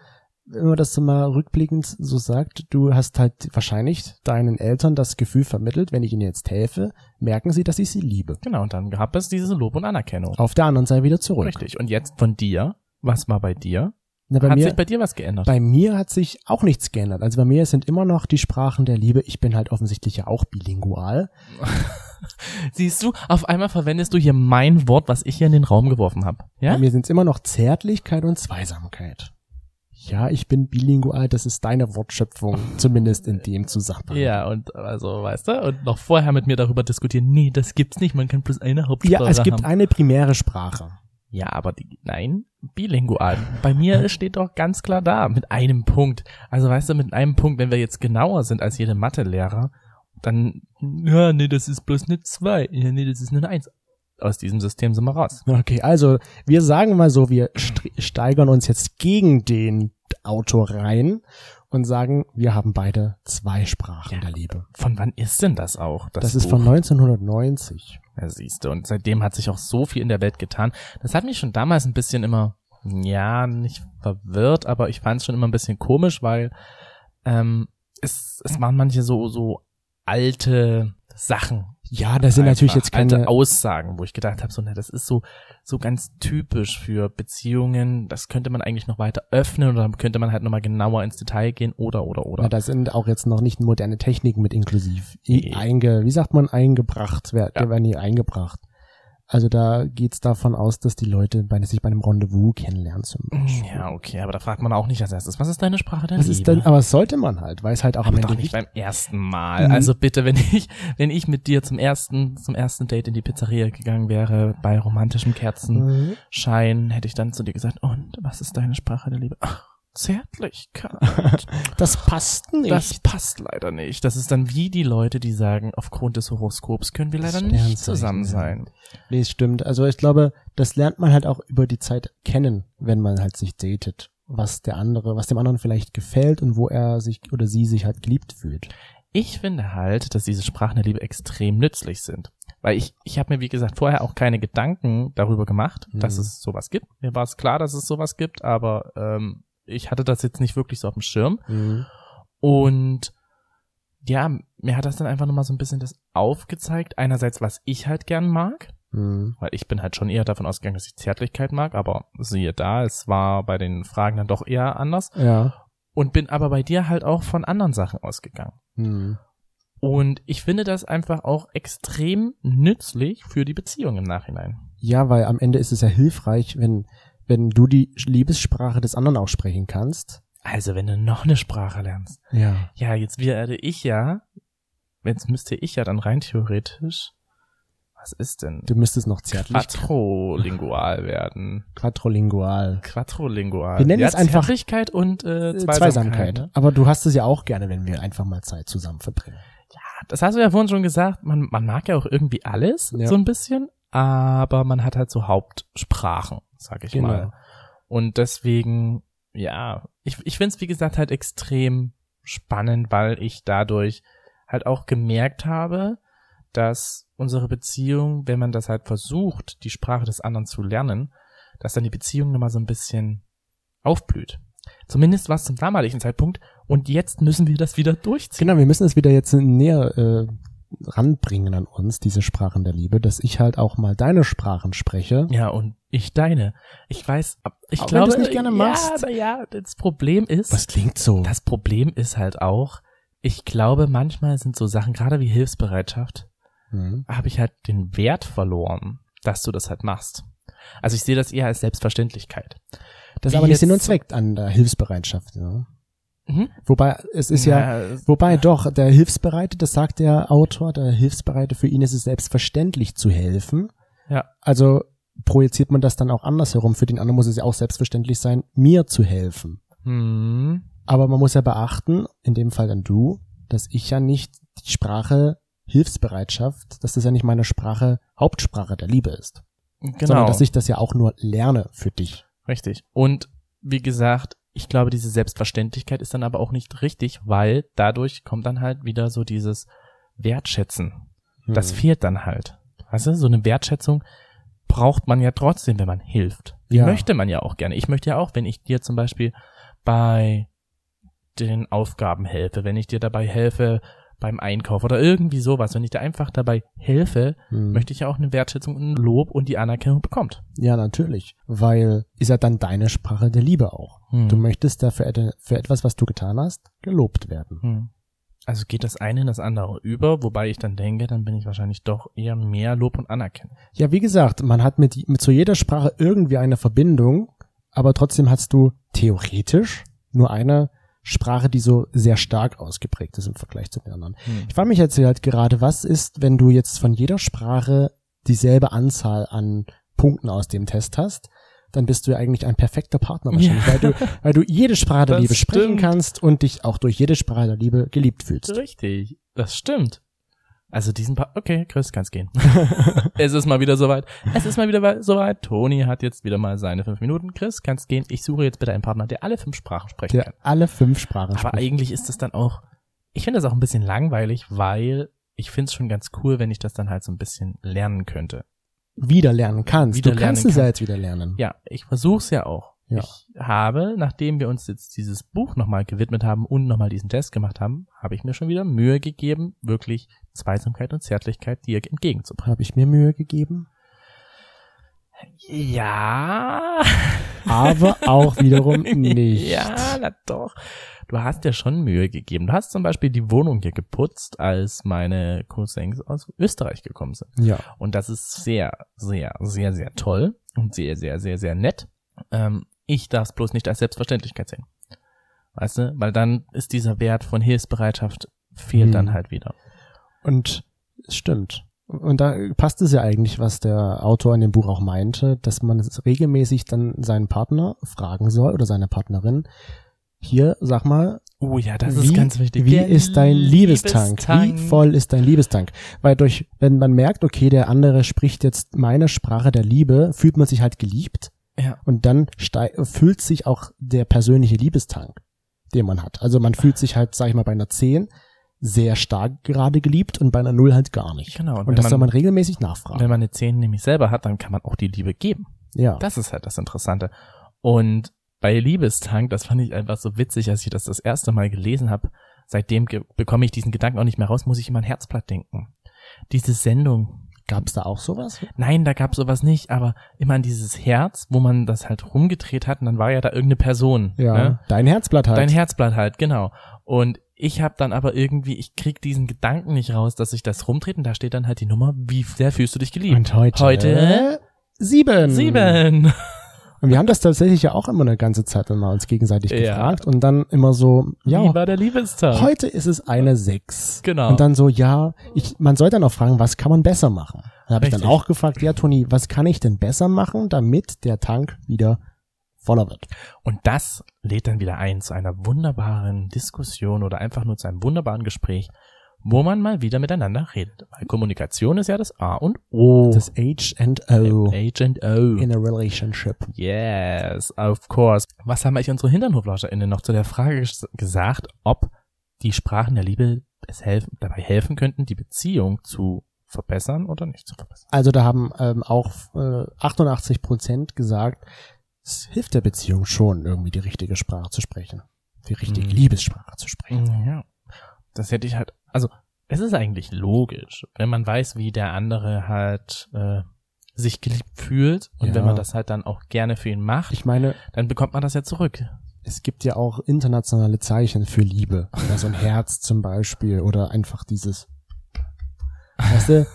wenn man das so mal rückblickend so sagt, du hast halt wahrscheinlich deinen Eltern das Gefühl vermittelt, wenn ich ihnen jetzt helfe, merken sie, dass ich sie liebe. Genau, und dann gab es diese Lob und Anerkennung. Auf der anderen Seite wieder zurück. Richtig. Und jetzt von dir. Was war bei dir? Na, bei, Hat mir, sich bei dir was geändert? bei mir hat sich auch nichts geändert. Also bei mir sind immer noch die Sprachen der Liebe. Ich bin halt offensichtlich ja auch bilingual. *laughs* Siehst du, auf einmal verwendest du hier mein Wort, was ich hier in den Raum geworfen habe. Ja? Bei mir sind es immer noch Zärtlichkeit und Zweisamkeit. Ja, ich bin bilingual, das ist deine Wortschöpfung, *laughs* zumindest in dem Zusammenhang. Ja, und also, weißt du, und noch vorher mit mir darüber diskutieren, nee, das gibt's nicht, man kann bloß eine Hauptsprache Ja, es gibt haben. eine primäre Sprache. Ja, aber die, nein, bilingual. Bei mir *laughs* steht doch ganz klar da, mit einem Punkt. Also weißt du, mit einem Punkt, wenn wir jetzt genauer sind als jede Mathelehrer, dann, ja, nee, das ist bloß eine zwei. Ja, nee, das ist nur eine eins. Aus diesem System sind wir raus. Okay, also wir sagen mal so, wir st steigern uns jetzt gegen den Autor rein und sagen, wir haben beide zwei Sprachen Ja. der Liebe. Von wann ist denn das auch? Das, ist Buch? von 1990. Ja, siehst du. Und seitdem hat sich auch so viel in der Welt getan. Das hat mich schon damals ein bisschen immer, ja, nicht verwirrt, aber ich fand es schon immer ein bisschen komisch, weil ähm, es, es waren manche so, so alte Sachen. Ja, das sind natürlich jetzt keine. Aussagen, wo ich gedacht habe, so, na, das ist so, so ganz typisch für Beziehungen. Das könnte man eigentlich noch weiter öffnen oder könnte man halt nochmal genauer ins Detail gehen oder, oder, oder. Na, da sind auch jetzt noch nicht moderne Techniken mit inklusiv Nee. einge, wie sagt man, eingebracht, wer, Ja. werden hier eingebracht. Also da geht's davon aus, dass die Leute bei, sich bei einem Rendezvous kennenlernen zum Beispiel. ja, okay, aber da fragt man auch nicht als erstes, was ist deine Sprache der Das Liebe? ist dann, aber sollte man halt, weil es halt auch am Aber Ende doch nicht beim ersten Mal. Mhm. Also bitte, wenn ich, wenn ich mit dir zum ersten, zum ersten Date in die Pizzeria gegangen wäre, bei romantischem Kerzenschein, Mhm. hätte ich dann zu dir gesagt, und was ist deine Sprache der Liebe? Ach, Zärtlichkeit. *laughs* Das passt nicht. Das passt leider nicht. Das ist dann wie die Leute, die sagen, aufgrund des Horoskops können wir Das leider nicht zusammen sein. Nee, es stimmt. Also ich glaube, das lernt man halt auch über die Zeit kennen, wenn man halt sich datet. Was der andere, was dem anderen vielleicht gefällt und wo er sich oder sie sich halt geliebt fühlt. Ich finde halt, dass diese Sprachen der Liebe extrem nützlich sind. Weil ich, ich habe mir, wie gesagt, vorher auch keine Gedanken darüber gemacht, dass Mhm. es sowas gibt. Mir war es klar, dass es sowas gibt, aber ähm, ich hatte das jetzt nicht wirklich so auf dem Schirm. Und ja, mir hat das dann einfach nochmal so ein bisschen das aufgezeigt. Einerseits, was ich halt gern mag, Mhm. weil ich bin halt schon eher davon ausgegangen, dass ich Zärtlichkeit mag, aber siehe da, es war bei den Fragen dann doch eher anders. Ja. Und bin aber bei dir halt auch von anderen Sachen ausgegangen. Mhm. Und ich finde das einfach auch extrem nützlich für die Beziehung im Nachhinein. Ja, weil am Ende ist es ja hilfreich, wenn, wenn du die Liebessprache des anderen auch sprechen kannst. Also, wenn du noch eine Sprache lernst. Ja. Ja, jetzt werde ich ja, jetzt müsste ich ja dann rein theoretisch, was ist denn? Du müsstest noch zärtlich. Quattrolingual werden. *laughs* Quattrolingual. Quattrolingual. Wir nennen ja, es einfach- Zärtlichkeit und äh, Äh, Zweisamkeit. Zweisamkeit. ne? Aber du hast es ja auch gerne, wenn wir einfach mal Zeit zusammen verbringen. Das hast du ja vorhin schon gesagt, man, man mag ja auch irgendwie alles, Ja. so ein bisschen, aber man hat halt so Hauptsprachen, sag ich Genau. mal. Und deswegen, ja, ich, ich finde es, wie gesagt, halt extrem spannend, weil ich dadurch halt auch gemerkt habe, dass unsere Beziehung, wenn man das halt versucht, die Sprache des anderen zu lernen, dass dann die Beziehung nochmal so ein bisschen aufblüht. Zumindest war es zum damaligen Zeitpunkt. Und jetzt müssen wir das wieder durchziehen. Genau, wir müssen es wieder jetzt näher äh, ranbringen an uns, diese Sprachen der Liebe, dass ich halt auch mal deine Sprachen spreche. Ja, und ich deine. Ich weiß, ich Auch wenn glaube, du's nicht gerne machst. Ja, ja, das Problem ist, Was klingt so? das Problem ist halt auch, ich glaube, manchmal sind so Sachen, gerade wie Hilfsbereitschaft, Mhm. habe ich halt den Wert verloren, dass du das halt machst. Also ich sehe das eher als Selbstverständlichkeit. Das ist aber nicht Sinn und Zweck an der Hilfsbereitschaft. Ja. Mhm. Wobei, es ist ja, es- wobei doch, der Hilfsbereite, das sagt der Autor, der Hilfsbereite, für ihn ist es selbstverständlich zu helfen. Ja. Also projiziert man das dann auch andersherum. Für den anderen muss es ja auch selbstverständlich sein, mir zu helfen. Hm. Aber man muss ja beachten, in dem Fall dann du, dass ich ja nicht die Sprache Hilfsbereitschaft, dass das ja nicht meine Sprache, Hauptsprache der Liebe ist. Genau. Sondern dass ich das ja auch nur lerne für dich. Richtig. Und wie gesagt, ich glaube, diese Selbstverständlichkeit ist dann aber auch nicht richtig, weil dadurch kommt dann halt wieder so dieses Wertschätzen. Das Hm. fehlt dann halt. Weißt du, so eine Wertschätzung braucht man ja trotzdem, wenn man hilft. Die Ja. möchte man ja auch gerne. Ich möchte ja auch, wenn ich dir zum Beispiel bei den Aufgaben helfe, wenn ich dir dabei helfe beim Einkauf oder irgendwie sowas, wenn ich dir einfach dabei helfe, Hm. möchte ich ja auch eine Wertschätzung, ein Lob und die Anerkennung bekommt. Ja, natürlich. Weil ist ja dann deine Sprache der Liebe auch. Hm. Du möchtest da für, et- für etwas, was du getan hast, gelobt werden. Hm. Also geht das eine in das andere über, wobei ich dann denke, dann bin ich wahrscheinlich doch eher mehr Lob und Anerkennung. Ja, wie gesagt, man hat mit, mit zu jeder Sprache irgendwie eine Verbindung, aber trotzdem hast du theoretisch nur eine Sprache, die so sehr stark ausgeprägt ist im Vergleich zu den anderen. Hm. Ich frage mich jetzt halt gerade, was ist, wenn du jetzt von jeder Sprache dieselbe Anzahl an Punkten aus dem Test hast? Dann bist du ja eigentlich ein perfekter Partner wahrscheinlich, weil, du, weil du jede Sprache der Das Liebe sprechen stimmt. kannst und dich auch durch jede Sprache der Liebe geliebt fühlst. Richtig, das stimmt. Also diesen pa Okay, Chris, kann's gehen. *laughs* es ist mal wieder soweit. Es ist mal wieder soweit. Toni hat jetzt wieder mal seine fünf Minuten. Chris, kann's gehen. Ich suche jetzt bitte einen Partner, der alle fünf Sprachen sprechen Der kann. alle fünf Sprachen Aber spricht. eigentlich ist es dann auch, ich finde das auch ein bisschen langweilig, weil ich finde es schon ganz cool, wenn ich das dann halt so ein bisschen lernen könnte. wieder lernen kannst. Wieder du kannst lernen es ja kann. jetzt wieder lernen. Ja, ich versuch's ja auch. Ja. Ich habe, nachdem wir uns jetzt dieses Buch nochmal gewidmet haben und nochmal diesen Test gemacht haben, habe ich mir schon wieder Mühe gegeben, wirklich Zweisamkeit und Zärtlichkeit dir entgegenzubringen. Habe ich mir Mühe gegeben. Ja. Aber auch wiederum *laughs* nicht. Ja, na doch. Du hast dir schon Mühe gegeben. Du hast zum Beispiel die Wohnung hier geputzt, als meine Cousins aus Österreich gekommen sind. Ja. Und das ist sehr, sehr, sehr, sehr toll und sehr, sehr, sehr, sehr nett. Ähm, ich darf es bloß nicht als Selbstverständlichkeit sehen. Weißt du? Weil dann ist dieser Wert von Hilfsbereitschaft fehlt Hm. dann halt wieder. Und es stimmt. Und da passt es ja eigentlich, was der Autor in dem Buch auch meinte, dass man es regelmäßig dann seinen Partner fragen soll oder seine Partnerin. Hier, sag mal, Oh ja, das wie, ist ganz wichtig. Wie Der ist dein Liebestank? Liebestank. Wie voll ist dein Liebestank? Weil durch, wenn man merkt, okay, der andere spricht jetzt meine Sprache der Liebe, fühlt man sich halt geliebt Ja. und dann füllt sich auch der persönliche Liebestank, den man hat. Also man fühlt sich halt, sag ich mal, bei einer 10 sehr stark gerade geliebt und bei einer 0 halt gar nicht. Genau. Und, wenn das man- soll man regelmäßig nachfragen. Wenn man eine 10 nämlich selber hat, dann kann man auch die Liebe geben. ja. Das ist halt das Interessante. Und bei Liebestank, das fand ich einfach so witzig, als ich das das erste Mal gelesen habe. Seitdem bekomme ich diesen Gedanken auch nicht mehr raus, muss ich immer an Herzblatt denken. Diese Sendung. Gab's da auch sowas? Nein, da gab sowas nicht, aber immer an dieses Herz, wo man das halt rumgedreht hat und dann war ja da irgendeine Person. Ja. Ne? Dein Herzblatt halt. Dein Herzblatt halt, genau. Und ich habe dann aber irgendwie, ich krieg diesen Gedanken nicht raus, dass ich das rumtrete und da steht dann halt die Nummer, wie sehr fühlst du dich geliebt? Und heute? Heute sieben. sieben. Und wir haben das tatsächlich ja auch immer eine ganze Zeit dann mal uns gegenseitig Ja. gefragt und dann immer so, ja, Wie war der Liebestag? heute ist es eine sechs. Genau. Und dann so, ja, ich, man soll dann auch fragen, was kann man besser machen? Da habe ich dann auch gefragt, ja, Toni, was kann ich denn besser machen, damit der Tank wieder voller wird? Und das lädt dann wieder ein zu einer wunderbaren Diskussion oder einfach nur zu einem wunderbaren Gespräch, wo man mal wieder miteinander redet. Weil Kommunikation ist ja das A und O. Das H and O Agent O. in a relationship. Yes, of course. Was haben eigentlich unsere HinternhoflauscherInnen noch zu der Frage ges gesagt, ob die Sprachen der Liebe es helfen, dabei helfen könnten, die Beziehung zu verbessern oder nicht zu verbessern? Also da haben ähm, auch äh, 88 Prozent gesagt, es hilft der Beziehung schon, irgendwie die richtige Sprache zu sprechen. Die richtige Mhm. Liebessprache zu sprechen. Ja. Das hätte ich halt, also es ist eigentlich logisch, wenn man weiß, wie der andere halt äh, sich geliebt fühlt und Ja. wenn man das halt dann auch gerne für ihn macht, Ich meine, dann bekommt man das ja zurück. es gibt ja auch internationale Zeichen für Liebe. *laughs* Oder so ein Herz zum Beispiel oder einfach dieses, weißt du,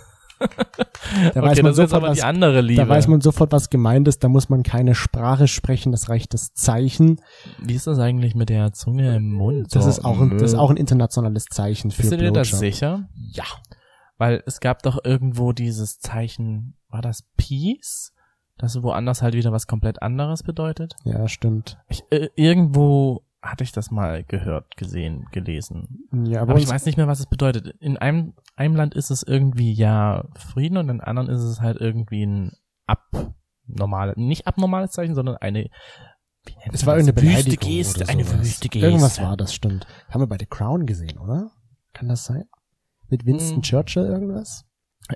Da okay, weiß man ist jetzt sofort, was, da weiß man sofort, was gemeint ist. Da muss man keine Sprache sprechen, das reicht das Zeichen. Wie ist das eigentlich mit der Zunge im Mund? Das ist auch ein, das ist auch ein internationales Zeichen für Bist du dir das sicher? Ja. Weil es gab doch irgendwo dieses Zeichen, war das Peace? Das woanders halt wieder was komplett anderes bedeutet? Ja, stimmt. Ich, äh, irgendwo hatte ich das mal gehört, gesehen, gelesen. Ja, Aber, aber ich weiß nicht mehr, was es bedeutet. In einem, einem Land ist es irgendwie ja Frieden und in anderen ist es halt irgendwie ein abnormales, nicht abnormales Zeichen, sondern eine, es war irgendeine wüste Geste, eine wüste Geste. Irgendwas war das, stimmt. Haben wir bei The Crown gesehen, oder? Kann das sein? Mit Winston Hm. Churchill irgendwas?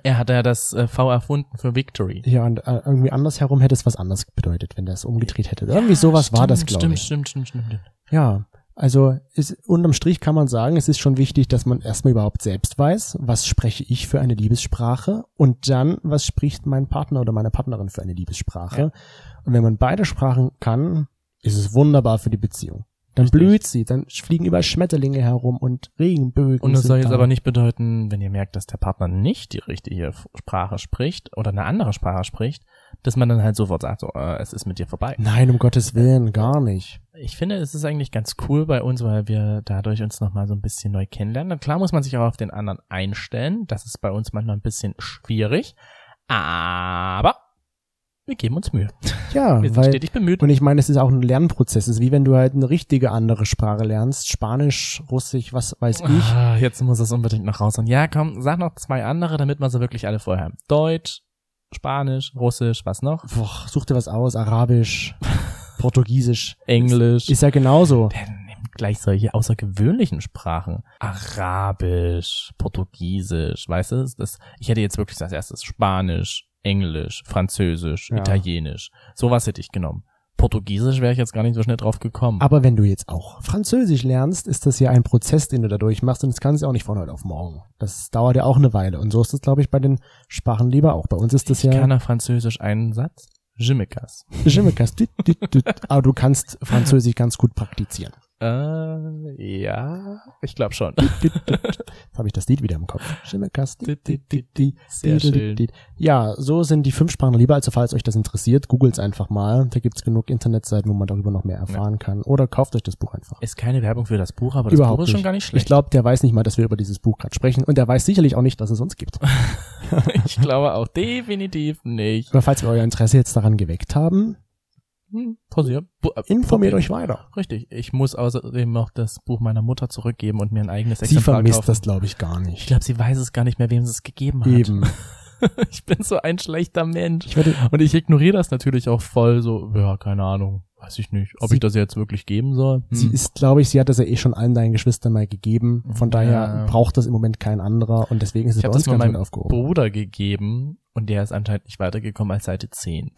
Er hat ja das äh, V erfunden für Victory. Ja, und äh, irgendwie andersherum hätte es was anderes bedeutet, wenn der es umgedreht hätte. Irgendwie sowas war das, Stimmt, glaube stimmt, ich. Stimmt, stimmt, stimmt, stimmt. Ja, also ist, unterm Strich kann man sagen, es ist schon wichtig, dass man erstmal überhaupt selbst weiß, was spreche ich für eine Liebessprache und dann, was spricht mein Partner oder meine Partnerin für eine Liebessprache. Ja. Und wenn man beide Sprachen kann, ist es wunderbar für die Beziehung. Dann Richtig. blüht sie, dann fliegen überall Schmetterlinge herum und Regenbögen. Und das soll jetzt da. aber nicht bedeuten, wenn ihr merkt, dass der Partner nicht die richtige Sprache spricht oder eine andere Sprache spricht, dass man dann halt sofort sagt, so, äh, es ist mit dir vorbei. Nein, um Gottes Willen, gar nicht. Ich finde, es ist eigentlich ganz cool bei uns, weil wir dadurch uns nochmal so ein bisschen neu kennenlernen. Und klar muss man sich auch auf den anderen einstellen. Das ist bei uns manchmal ein bisschen schwierig. Aber wir geben uns Mühe. Ja, Wir sind weil stetig bemüht. Und ich meine, es ist auch ein Lernprozess. Es ist wie wenn du halt eine richtige andere Sprache lernst. Spanisch, Russisch, was weiß ich. Ah, jetzt muss es unbedingt noch raus. Und ja, komm, sag noch zwei andere, damit wir sie wirklich alle vorher haben. Deutsch, Spanisch, Russisch, was noch? Boah, such dir was aus. Arabisch, *laughs* Portugiesisch. Englisch. Ist ja genauso. Nimmt gleich solche außergewöhnlichen Sprachen. Arabisch, Portugiesisch, weißt du? Das, ich hätte jetzt wirklich als erstes Spanisch, Englisch, Französisch, Ja. Italienisch. Sowas hätte ich genommen. Portugiesisch wäre ich jetzt gar nicht so schnell drauf gekommen. Aber wenn du jetzt auch Französisch lernst, ist das ja ein Prozess, den du da durchmachst und das kannst du auch nicht von heute auf morgen. Das dauert ja auch eine Weile. Und so ist es, glaube ich, bei den Sprachen lieber auch. Bei uns ist das ich ja kann auf Französisch einen Satz. Jimikas. Jimikas, aber du kannst Französisch ganz gut praktizieren. Äh, ja, ich glaube schon. Jetzt habe ich das Lied wieder im Kopf. Sehr schön. Ja, so sind die fünf Sprachen lieber. Also falls euch das interessiert, googelt's einfach mal. Da gibt's genug Internetseiten, wo man darüber noch mehr erfahren kann. Oder kauft euch das Buch einfach. Ist keine Werbung für das Buch, aber das Überhaupt Buch ist schon nicht. gar nicht Ich schlecht. glaube, der weiß nicht mal, dass wir über dieses Buch gerade sprechen. Und der weiß sicherlich auch nicht, dass es uns gibt. *laughs* ich glaube auch definitiv nicht. Aber falls wir euer Interesse jetzt daran geweckt haben, Hm, pausier. Bu- äh, informiert euch weiter. Richtig. Ich muss außerdem noch das Buch meiner Mutter zurückgeben und mir ein eigenes Sie Exemplar vermisst kaufen. das, glaube ich, gar Ich nicht. glaube, sie weiß es gar nicht mehr, wem sie es gegeben hat. Eben. *laughs* Ich bin so ein schlechter Mensch. Ich werde, Und ich ignoriere das natürlich auch voll so, ja, keine Ahnung. Weiß ich nicht, ob Sie- ich das jetzt wirklich geben soll. Hm. sie ist, glaube ich, sie hat das ja eh schon allen deinen Geschwistern mal gegeben. Von Ja. daher braucht das im Moment kein anderer. Und deswegen ist es ich bei uns das ganz aufgehoben. Bruder gegeben und der ist anscheinend nicht weitergekommen als Seite 10.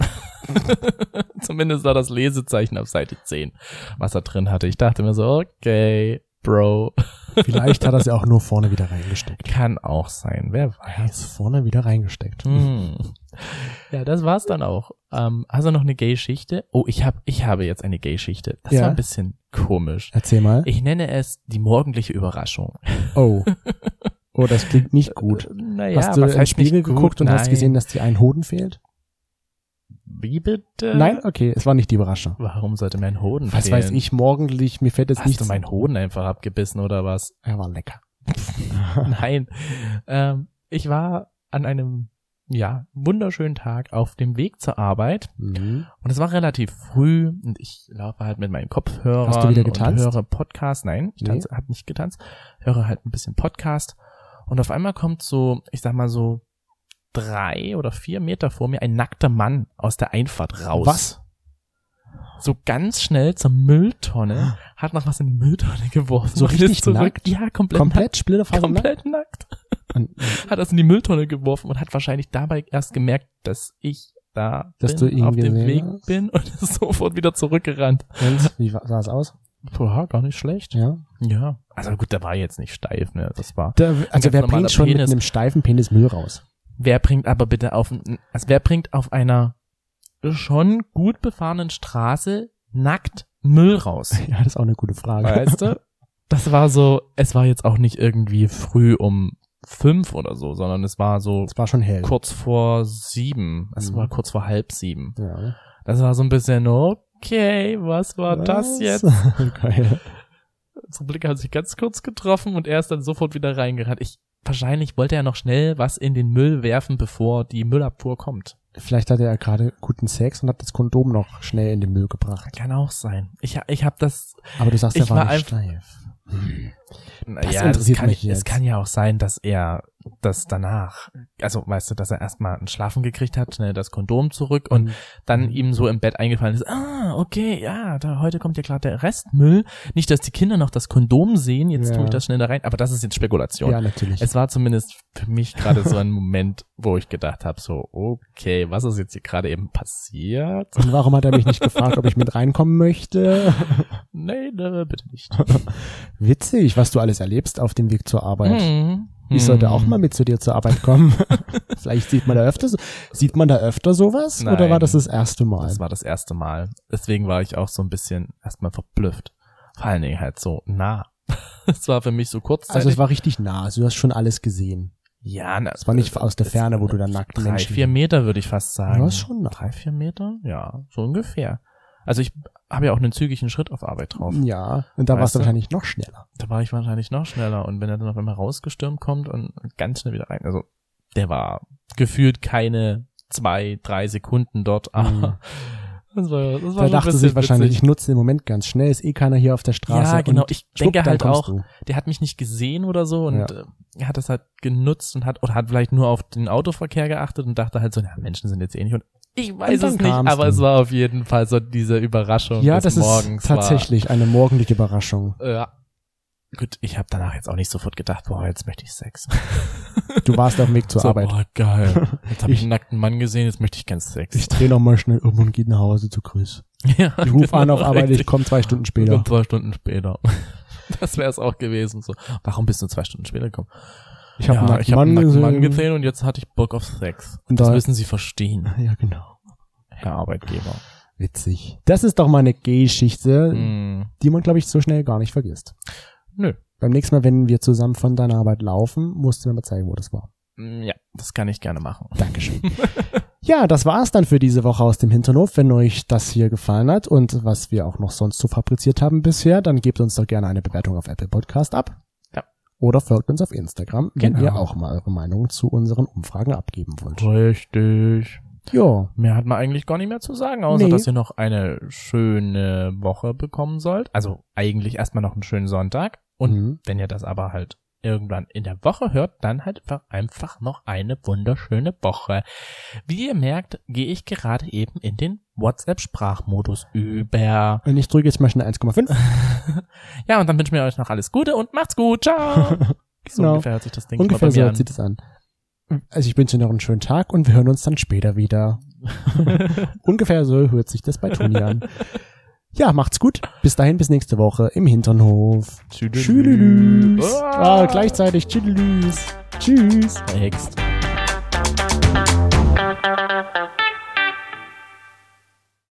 *laughs* Zumindest war das Lesezeichen auf Seite 10, was er drin hatte. Ich dachte mir so, okay, Bro, Vielleicht hat er sie auch nur vorne wieder reingesteckt. kann auch sein, wer Er hat weiß. vorne wieder reingesteckt. Hm. Ja, das war's dann auch. Ähm, hast du noch eine Gay-Schichte? Oh, ich hab, ich habe jetzt eine Gay-Schichte. Das Ja. war ein bisschen komisch. Erzähl mal. Ich nenne es die morgendliche Überraschung. Oh. *laughs* Oh, das klingt nicht gut. Naja, hast du was heißt Spiegel geguckt und hast Nein. gesehen, dass dir ein Hoden fehlt? Wie bitte? Nein? Okay, es war nicht die Überraschung. Warum sollte mein Hoden Was fehlen? weiß ich, morgendlich, mir fällt jetzt Hast nichts. du meinen Hoden einfach abgebissen oder was? *laughs* Er war lecker. *laughs* Nein. Ähm, ich war an einem, ja, wunderschöönen Tag auf dem Weg zur Arbeit Mhm. und es war relativ früh und ich laufe halt mit meinen Kopfhörern Hast du wieder getanzt? höre Podcast. Nein, ich Nee. tanze, hab nicht getanzt. Höre halt ein bisschen Podcast und auf einmal kommt so, ich sag mal so drei oder vier Meter vor mir ein nackter Mann aus der Einfahrt raus. Was? So ganz schnell zur Mülltonne, hat noch was in die Mülltonne geworfen. So richtig zurück. nackt? Ja, komplett, Komplett Splitterfaser nackt. Komplett nackt. Und, *laughs* Hat das in die Mülltonne geworfen und hat wahrscheinlich dabei erst gemerkt, dass ich da Dass bin, auf dem Weg hast? bin und ist *laughs* sofort wieder zurückgerannt. und wie sah es aus? Boah, gar nicht schlecht. Ja. Ja. Also gut, der war jetzt nicht steif, ne? Das war. Da, also wer bringt schon mit Penis. einem steifen Penis Müll raus? Wer bringt aber bitte auf, also wer bringt auf einer schon gut befahrenen Straße nackt Müll raus? *laughs* Ja, das ist auch eine gute Frage. Weißt du? Das war so, es war jetzt auch nicht irgendwie früh um fünf oder so, sondern es war so Es war schon hell. kurz vor sieben. Es Mhm. war kurz vor halb sieben. Ja. Das war so ein bisschen, okay, was war das Was? jetzt? *laughs* Geil. Unsere Blicke haben sich ganz kurz getroffen und er ist dann sofort wieder reingerannt. Ich, wahrscheinlich wollte er noch schnell was in den Müll werfen, bevor die Müllabfuhr kommt. Vielleicht hatte er gerade guten Sex und hat das Kondom noch schnell in den Müll gebracht. Kann auch sein. Ich, ich habe das, Aber du sagst, er war, war nicht steif. Hm. Das ja, interessiert es kann, mich es jetzt. kann ja auch sein, dass er das danach, also weißt du, dass er erstmal ein Schlafen gekriegt hat, schnell das Kondom zurück und Mhm. dann ihm so im Bett eingefallen ist, ah, okay, ja, da heute kommt ja gerade der Restmüll. Nicht, dass die Kinder noch das Kondom sehen, jetzt Ja. tue ich das schnell da rein, aber das ist jetzt Spekulation. Ja, natürlich. Es war zumindest für mich gerade so ein *laughs* Moment, wo ich gedacht habe, so, okay, was ist jetzt hier gerade eben passiert? und warum hat er mich nicht gefragt, ob ich mit reinkommen möchte? *laughs* Nee, ne, bitte nicht. *laughs* Witzig, was du alles erlebst auf dem Weg zur Arbeit. Hm. Ich sollte Hm. auch mal mit zu dir zur Arbeit kommen. *laughs* Vielleicht sieht man da öfter so, sieht man da öfter sowas? Oder Nein. war das das erste Mal? Das war das erste Mal. Deswegen war ich auch so ein bisschen erstmal verblüfft. Vor allen Dingen halt so nah. *laughs* Es war für mich so kurzzeitig. also es war richtig nah. Also du hast schon alles gesehen. ja, na, Es war nicht aus der Ferne, wo du dann nackt Drei, Menschen. vier Meter würde ich fast sagen. Ja, ist schon nah. Drei, vier Meter? Ja, so ungefähr. Also ich habe ja auch einen zügigen Schritt auf Arbeit drauf. Ja, und da warst du wahrscheinlich noch schneller. Da war ich wahrscheinlich noch schneller. Und wenn er dann auf einmal rausgestürmt kommt und ganz schnell wieder rein. Also der war gefühlt keine zwei, drei Sekunden dort. Aber das war, das war Da dachte sich wahrscheinlich, witzig. ich nutze den Moment ganz schnell, ist eh keiner hier auf der Straße. Ja, genau. Ich schwupp, denke halt auch, du. der hat mich nicht gesehen oder so und Ja. äh, er hat das halt genutzt und hat oder hat vielleicht nur auf den Autoverkehr geachtet und dachte halt so, ja, Menschen sind jetzt eh nicht und ich weiß dann es nicht, aber du. es war auf jeden Fall so diese Überraschung Ja, des das Morgens. ist tatsächlich eine morgendliche Überraschung. War, ja. Gut, ich habe danach jetzt auch nicht sofort gedacht, boah, jetzt möchte ich Sex. Du warst auf dem Weg zur so, Arbeit. Boah, geil. Jetzt habe *laughs* ich Ich- einen nackten Mann gesehen, jetzt möchte ich gern Sex. Ich drehe noch mal schnell um und gehe nach Hause zu Chris. *laughs* ja, Ich rufe an genau, auf Arbeit, ich richtig. komme zwei Stunden später. Und zwei Stunden später. *laughs* Das wäre es auch gewesen. So, warum bist du zwei Stunden später gekommen? Ich habe ja, einen hab einen Mann nackten Mann gesehen. und jetzt hatte ich Bock auf Sex. Und das da- müssen Sie verstehen, *laughs* Ja, genau. Herr Arbeitgeber. Witzig. Das ist doch mal eine Geschichte, Hm, die man, glaube ich, so schnell gar nicht vergisst. nö. Beim nächsten Mal, wenn wir zusammen von deiner Arbeit laufen, musst du mir mal zeigen, wo das war. Hm, Ja, das kann ich gerne machen. Dankeschön. *laughs* ja, das war's dann für diese Woche aus dem Hinternhof. Wenn euch das hier gefallen hat und was wir auch noch sonst so fabriziert haben bisher, dann gebt uns doch gerne eine Bewertung auf Apple Podcast ab. Oder folgt uns auf Instagram, wenn Genau. ihr auch mal eure Meinung zu unseren Umfragen abgeben wollt. Richtig. Ja, Mehr hat man eigentlich gar nicht mehr zu sagen, außer Nee. dass ihr noch eine schöne Woche bekommen sollt. Also eigentlich erstmal noch einen schönen Sonntag. Und Mhm. wenn ihr das aber halt irgendwann in der Woche hört, dann halt einfach, noch eine wunderschöne Woche. Wie ihr merkt, gehe ich gerade eben in den WhatsApp-Sprachmodus über. und ich drücke jetzt mal schnell 1,5. *laughs* Ja, und dann wünschen wir euch noch alles Gute und macht's gut. Ciao. *laughs* So Genau. ungefähr hört sich das Ding Ungefähr so an. sieht es an. Also ich wünsche dir noch einen schönen Tag und wir hören uns dann später wieder. *laughs* Ungefähr so hört sich das bei Toni an. Ja, macht's gut. Bis dahin, bis nächste Woche im Hinternhof. Tschüdelü. Tschüdelüs. Ah. Ah, gleichzeitig Tschüdelüs. Tschüss. Next.